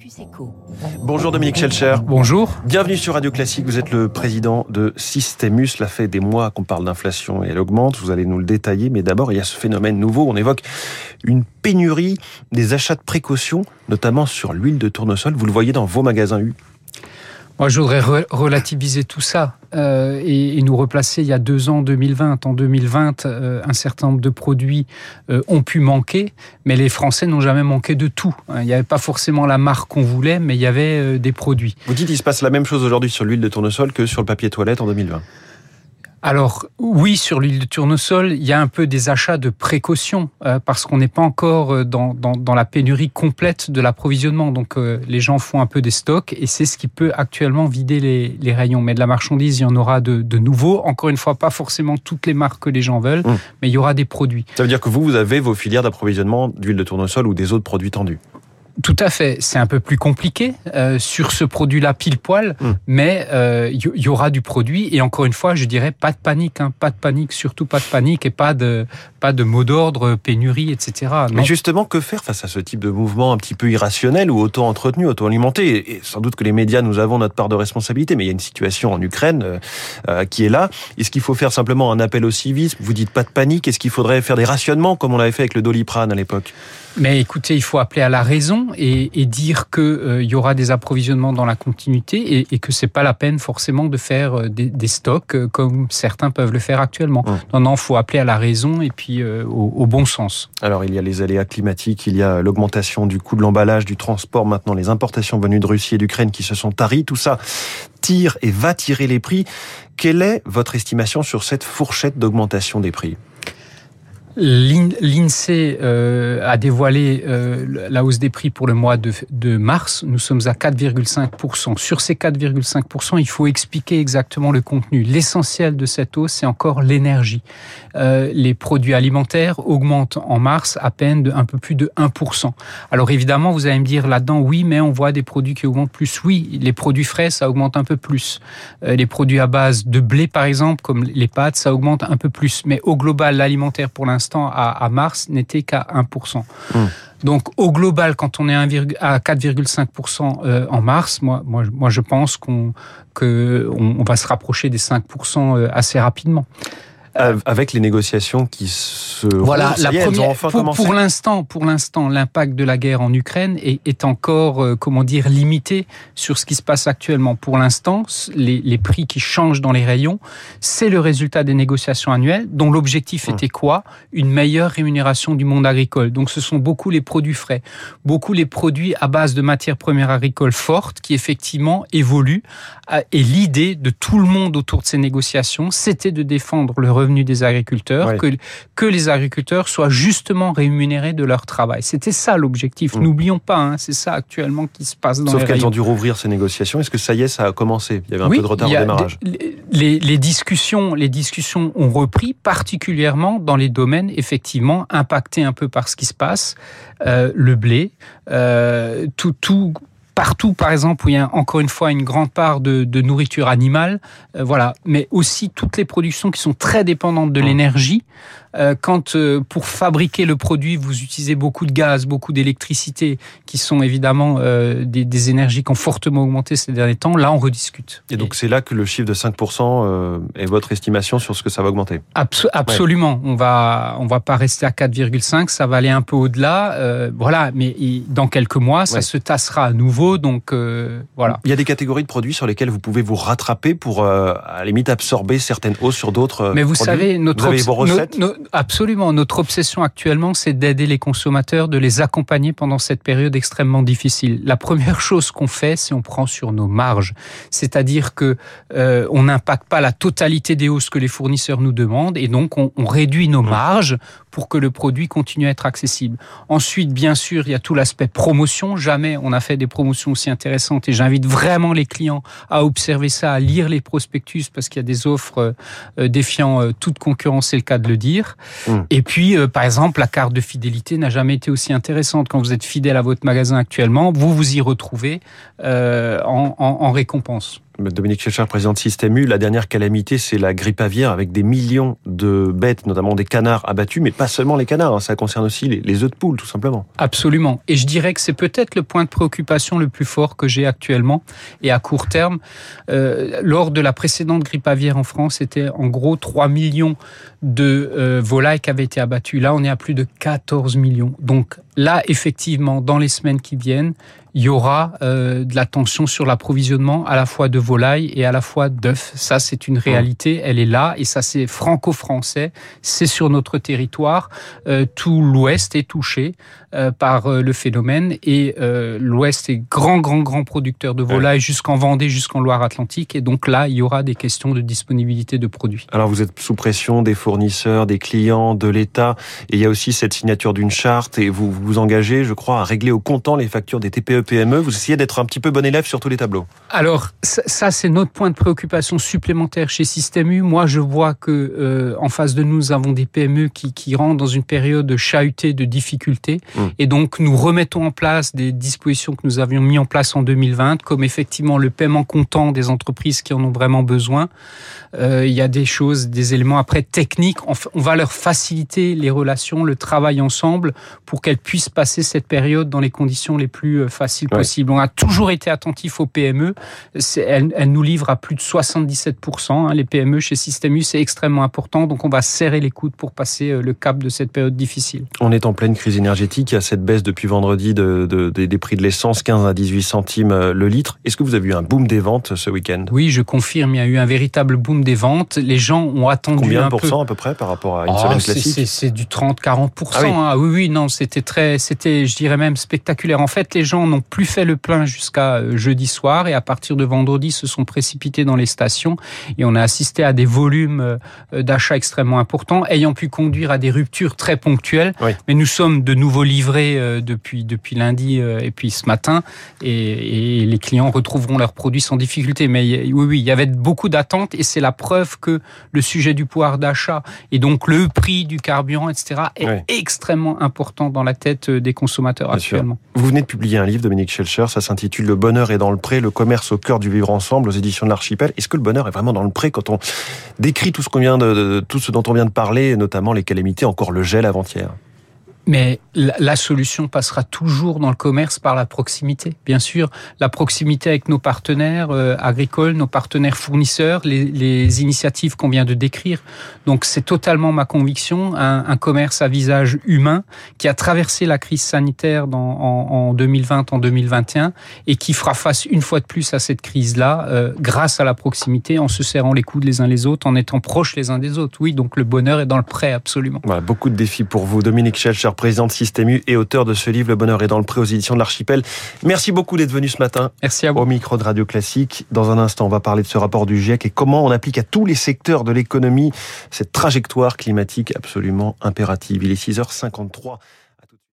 Focus Echo. Bonjour Dominique Schelcher. Bonjour. Bienvenue sur Radio Classique. Vous êtes le président de Systemus. Cela fait des mois qu'on parle d'inflation et elle augmente. Vous allez nous le détailler. Mais d'abord, il y a ce phénomène nouveau. On évoque une pénurie des achats de précaution, notamment sur l'huile de tournesol. Vous le voyez dans vos magasins U. Moi, je voudrais re relativiser tout ça euh, et, nous replacer il y a deux ans, 2020. En 2020, euh, un certain nombre de produits euh, ont pu manquer, mais les Français n'ont jamais manqué de tout. Il n'y avait pas forcément la marque qu'on voulait, mais il y avait des produits. Vous dites qu'il se passe la même chose aujourd'hui sur l'huile de tournesol que sur le papier toilette en 2020 alors oui, sur l'huile de tournesol, il y a un peu des achats de précaution euh, parce qu'on n'est pas encore euh, dans, dans, dans, la pénurie complète de l'approvisionnement. Donc euh, les gens font un peu des stocks et c'est ce qui peut actuellement vider les, les, rayons. Mais de la marchandise, il y en aura de, de nouveau. Encore une fois, pas forcément toutes les marques que les gens veulent, mmh. mais il y aura des produits. Ça veut dire que vous, vous avez vos filières d'approvisionnement d'huile de tournesol ou des autres produits tendus? Tout à fait. C'est un peu plus compliqué euh, sur ce produit-là pile poil, mm. mais il euh, y, y, aura du produit. Et encore une fois, je dirais pas de panique, hein, pas de panique, surtout pas de panique et pas de pas de mot d'ordre, pénurie, etc. Non. Mais justement, que faire face à ce type de mouvement un petit peu irrationnel ou auto-entretenu, auto-alimenté? Et sans doute que les médias, nous avons notre part de responsabilité, mais il y a une situation en Ukraine euh, euh, qui est là. Est-ce qu'il faut faire simplement un appel au civisme? Vous dites pas de panique. Est-ce qu'il faudrait faire des rationnements comme on l'avait fait avec le Doliprane à l'époque? Mais écoutez, il faut appeler à la raison et, et dire qu'il euh, y aura des approvisionnements dans la continuité et, et que c'est pas la peine forcément de faire euh, des, des, stocks euh, comme certains peuvent le faire actuellement. Mmh. Non, non, faut appeler à la raison et puis euh, au, au, bon sens. Alors il y a les aléas climatiques, il y a l'augmentation du coût de l'emballage, du transport, maintenant les importations venues de Russie et d'Ukraine qui se sont taries, tout ça tire et va tirer les prix. Quelle est votre estimation sur cette fourchette d'augmentation des prix? L'INSEE euh, a dévoilé euh, la hausse des prix pour le mois de, mars. Nous sommes à 4,5%. Sur ces 4,5%, il faut expliquer exactement le contenu. L'essentiel de cette hausse, c'est encore l'énergie. Euh, les produits alimentaires augmentent en mars à peine de un peu plus de 1%. Alors évidemment, vous allez me dire là-dedans, oui, mais on voit des produits qui augmentent plus. Oui, les produits frais, ça augmente un peu plus. Les produits à base de blé, par exemple, comme les pâtes, ça augmente un peu plus. Mais au global, l'alimentaire, pour l'instant, à, à, mars n'était qu'à 1%. Mmh. Donc au global, quand on est à 4,5% euh, en mars, moi, moi, moi je pense qu'on que on va se rapprocher des 5% euh, assez rapidement. Euh, avec les négociations qui se voilà la première enfin pour, pour l'instant pour l'instant l'impact de la guerre en Ukraine est, est encore euh, comment dire limité sur ce qui se passe actuellement. Pour l'instant les, les, prix qui changent dans les rayons c'est le résultat des négociations annuelles dont l'objectif mmh. était quoi? Une meilleure rémunération du monde agricole. Donc ce sont beaucoup les produits frais beaucoup les produits à base de matières premières agricoles fortes qui effectivement évoluent et l'idée de tout le monde autour de ces négociations c'était de défendre le revenu des agriculteurs, oui. que, que les agriculteurs soient justement rémunérés de leur travail. C'était ça l'objectif. Mmh. N'oublions pas, hein, c'est ça actuellement qui se passe dans Sauf qu'elles ont dû rouvrir ces négociations. Est-ce que ça y est, ça a commencé? Il y avait un oui, peu de retard au démarrage. Les, les, discussions, les discussions ont repris, particulièrement dans les domaines effectivement impactés un peu par ce qui se passe, euh, le blé, euh, tout, tout partout, par exemple, où il y a encore une fois une grande part de, de nourriture animale, euh, voilà, mais aussi toutes les productions qui sont très dépendantes de l'énergie. Euh, quand euh, pour fabriquer le produit, vous utilisez beaucoup de gaz, beaucoup d'électricité, qui sont évidemment euh, des, des, énergies qui ont fortement augmenté ces derniers temps, là on rediscute. Et donc c'est là que le chiffre de 5% euh, est votre estimation sur ce que ça va augmenter Abs Absolument. Ouais. On va on va pas rester à 4,5, ça va aller un peu au-delà. Euh, voilà, mais dans quelques mois, ça ouais. se tassera à nouveau. Donc voilà. Il y a des catégories de produits sur lesquels vous pouvez vous rattraper pour à la limite absorber certaines hausses sur d'autres. Mais vous produits. savez, notre vous avez vos recettes. No, no, Absolument. Notre obsession actuellement, c'est d'aider les consommateurs, de les accompagner pendant cette période extrêmement difficile. La première chose qu'on fait, c'est on prend sur nos marges. C'est-à-dire que euh, on n'impacte pas la totalité des hausses que les fournisseurs nous demandent et donc on, on réduit nos marges pour que le produit continue à être accessible. Ensuite, bien sûr, il y a tout l'aspect promotion. Jamais on a fait des promotions aussi intéressantes et j'invite vraiment les clients à observer ça, à lire les prospectus parce qu'il y a des offres euh, défiant euh, toute concurrence, c'est le cas de le dire. Mmh. Et puis, par exemple, la carte de fidélité n'a jamais été aussi intéressante. Quand vous êtes fidèle à votre magasin actuellement, vous vous y retrouvez euh, en, en, en récompense. Dominique Schelcher, président de Système U, la dernière calamité, c'est la grippe aviaire avec des millions de bêtes, notamment des canards abattus, mais pas seulement les canards, hein, ça concerne aussi les, œufs de poule, tout simplement. Absolument. Et je dirais que c'est peut-être le point de préoccupation le plus fort que j'ai actuellement. Et à court terme, euh, lors de la précédente grippe aviaire en France, c'était en gros 3 millions de euh, volailles qui avaient été abattues. Là, on est à plus de 14 millions. Donc là, effectivement, dans les semaines qui viennent, il y aura euh, de la tension sur l'approvisionnement à la fois de volailles et à la fois d'œufs. Ça, c'est une réalité, elle est là, et ça, c'est franco-français, c'est sur notre territoire. Euh, tout l'Ouest est touché euh, par euh, le phénomène, et euh, l'Ouest est grand, grand, grand producteur de volailles jusqu'en Vendée, jusqu'en Loire-Atlantique, et donc là, il y aura des questions de disponibilité de produits. Alors, vous êtes sous pression des fournisseurs, des clients, de l'État, et il y a aussi cette signature d'une charte, et vous vous engagez, je crois, à régler au comptant les factures des TPE PME, vous essayez d'être un petit peu bon élève sur tous les tableaux. Alors, ça, c'est notre point de préoccupation supplémentaire chez Système U. Moi, je vois que euh, en face de nous, nous avons des PME qui, qui rentrent dans une période de chahutée, de difficulté. Mmh. Et donc, nous remettons en place des dispositions que nous avions mis en place en 2020, comme effectivement le paiement comptant des entreprises qui en ont vraiment besoin. Euh, il y a des choses, des éléments après techniques. On, on va leur faciliter les relations, le travail ensemble pour qu'elles puissent passer cette période dans les conditions les plus euh, faciles possibles. On a toujours été attentif aux PME. Elles, elles, nous livrent à plus de 77%. Hein, les PME chez Système U, c'est extrêmement important. Donc on va serrer les coudes pour passer euh, le cap de cette période difficile. On est en pleine crise énergétique. Il y a cette baisse depuis vendredi de, de, des prix de l'essence, 15 à 18 centimes le litre. Est-ce que vous avez eu un boom des ventes ce week-end? Oui, je confirme. Il y a eu un véritable boom des ventes. Les gens ont attendu Combien un de pourcents peu. à peu près par rapport à une oh, semaine classique? C'est du 30-40%. Ah, oui. Hein. oui, oui, non, c'était très, c'était, je dirais même spectaculaire. En fait, les gens n'ont plus fait le plein jusqu'à euh, jeudi soir et à partir de vendredi se sont précipités dans les stations et on a assisté à des volumes euh, d'achats extrêmement importants, ayant pu conduire à des ruptures très ponctuelles. Oui. Mais nous sommes de nouveau livrés euh, depuis depuis lundi et puis ce matin et, et les clients retrouveront leurs produits sans difficulté. Mais oui, oui, il y avait beaucoup d'attentes et c'est la preuve que le sujet du pouvoir d'achat et donc le prix du carburant, etc., est oui. extrêmement important dans la tête des consommateurs Bien actuellement. Sûr. Vous venez de publier un livre, Dominique Schelcher, ça s'intitule Le bonheur est dans le pré, le commerce au cœur du vivre ensemble aux éditions de l'Archipel. Est-ce que le bonheur est vraiment dans le pré quand on décrit tout ce, qu'on vient de, de, tout ce dont on vient de parler, notamment les calamités, encore le gel avant-hier? Mais la solution passera toujours dans le commerce par la proximité. Bien sûr, la proximité avec nos partenaires euh, agricoles, nos partenaires fournisseurs, les, les initiatives qu'on vient de décrire. Donc c'est totalement ma conviction, un, un, commerce à visage humain qui a traversé la crise sanitaire dans, en, en 2020, en 2021 et qui fera face une fois de plus à cette crise-là euh, grâce à la proximité, en se serrant les coudes les uns les autres, en étant proches les uns des autres. Oui, donc le bonheur est dans le prêt, absolument. Voilà, beaucoup de défis pour vous. Dominique Schelcher, président de Système U et auteur de ce livre Le bonheur est dans le pré aux éditions de l'Archipel. Merci beaucoup d'être venu ce matin Merci à vous. au micro de Radio Classique. Dans un instant, on va parler de ce rapport du GIEC et comment on applique à tous les secteurs de l'économie cette trajectoire climatique absolument impérative. Il est 6h53.